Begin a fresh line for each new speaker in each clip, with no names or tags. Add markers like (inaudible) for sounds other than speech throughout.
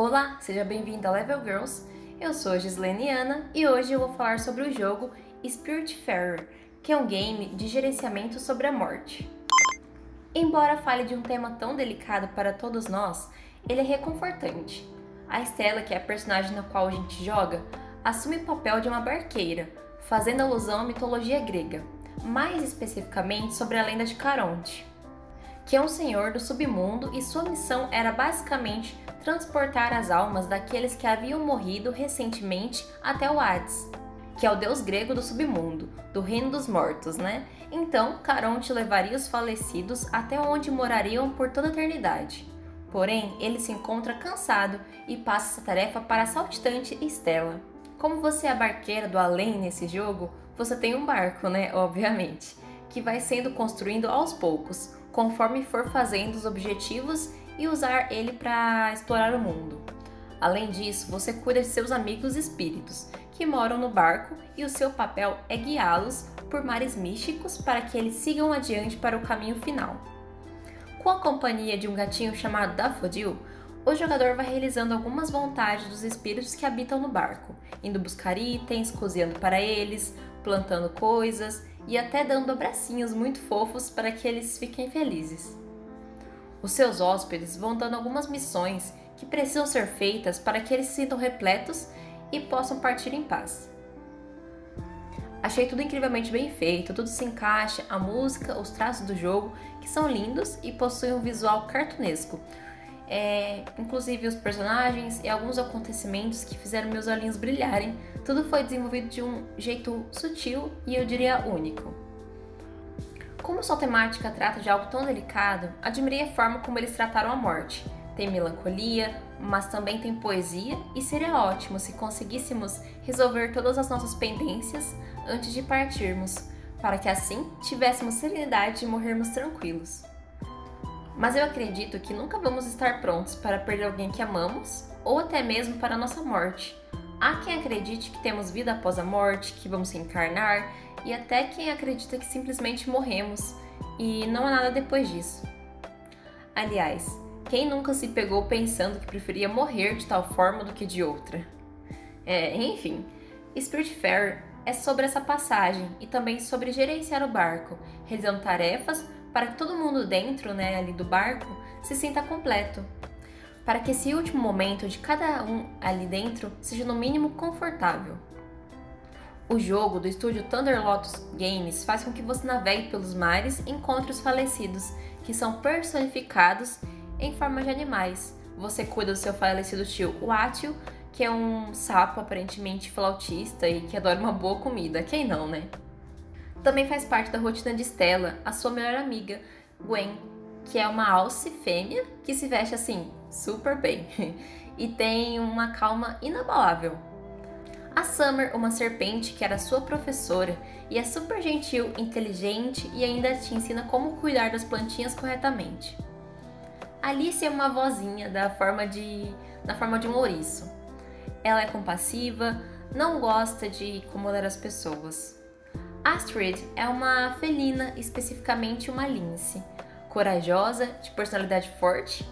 Olá, seja bem-vindo a Level Girls. Eu sou a Gislene Ana e hoje eu vou falar sobre o jogo Spiritfarer, que é um game de gerenciamento sobre a morte. Embora fale de um tema tão delicado para todos nós, ele é reconfortante. A Estela, que é a personagem na qual a gente joga, assume o papel de uma barqueira, fazendo alusão à mitologia grega, mais especificamente sobre a lenda de Caronte que é um senhor do submundo e sua missão era basicamente transportar as almas daqueles que haviam morrido recentemente até o Hades, que é o deus grego do submundo, do reino dos mortos, né? Então, Caronte levaria os falecidos até onde morariam por toda a eternidade. Porém, ele se encontra cansado e passa essa tarefa para a saltitante Estela. Como você é a barqueira do além nesse jogo, você tem um barco, né? (laughs) Obviamente, que vai sendo construído aos poucos, conforme for fazendo os objetivos e usar ele para explorar o mundo. Além disso, você cuida de seus amigos espíritos, que moram no barco, e o seu papel é guiá-los por mares místicos para que eles sigam adiante para o caminho final. Com a companhia de um gatinho chamado Daffodil, o jogador vai realizando algumas vontades dos espíritos que habitam no barco, indo buscar itens, cozinhando para eles, plantando coisas e até dando abracinhos muito fofos para que eles fiquem felizes. Os seus hóspedes vão dando algumas missões que precisam ser feitas para que eles se sintam repletos e possam partir em paz. Achei tudo incrivelmente bem feito, tudo se encaixa, a música, os traços do jogo, que são lindos e possuem um visual cartunesco, é, inclusive os personagens e alguns acontecimentos que fizeram meus olhinhos brilharem. Tudo foi desenvolvido de um jeito sutil e eu diria único. Como sua temática trata de algo tão delicado, admirei a forma como eles trataram a morte. Tem melancolia, mas também tem poesia, e seria ótimo se conseguíssemos resolver todas as nossas pendências antes de partirmos, para que assim tivéssemos serenidade de morrermos tranquilos. Mas eu acredito que nunca vamos estar prontos para perder alguém que amamos ou até mesmo para a nossa morte. Há quem acredite que temos vida após a morte, que vamos reencarnar, e até quem acredita que simplesmente morremos e não há nada depois disso. Aliás, quem nunca se pegou pensando que preferia morrer de tal forma do que de outra? É, enfim, Spiritfarer é sobre essa passagem e também sobre gerenciar o barco, realizando tarefas para que todo mundo dentro, né, ali do barco, se sinta completo. Para que esse último momento de cada um ali dentro seja no mínimo confortável. O jogo do estúdio Thunder Lotus Games faz com que você navegue pelos mares e encontre os falecidos, que são personificados em forma de animais. Você cuida do seu falecido tio Watio, que é um sapo aparentemente flautista e que adora uma boa comida. Quem não, né? Também faz parte da rotina de Stella a sua melhor amiga, Gwen, que é uma alce fêmea que se veste assim super bem (laughs) e tem uma calma inabalável. A Summer, uma serpente que era sua professora e é super gentil, inteligente e ainda te ensina como cuidar das plantinhas corretamente. Alice é uma vozinha da forma de, na forma de um ouriço. Ela é compassiva, não gosta de incomodar as pessoas. Astrid é uma felina, especificamente uma lince, corajosa, de personalidade forte.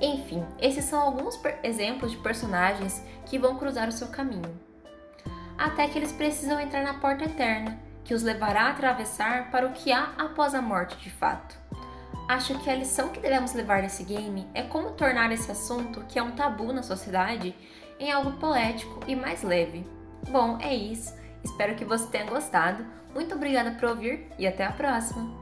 Enfim, esses são alguns exemplos de personagens que vão cruzar o seu caminho. Até que eles precisam entrar na porta eterna, que os levará a atravessar para o que há após a morte de fato. Acho que a lição que devemos levar desse game é como tornar esse assunto, que é um tabu na sociedade, em algo poético e mais leve. Bom, é isso. Espero que você tenha gostado. Muito obrigada por ouvir e até a próxima!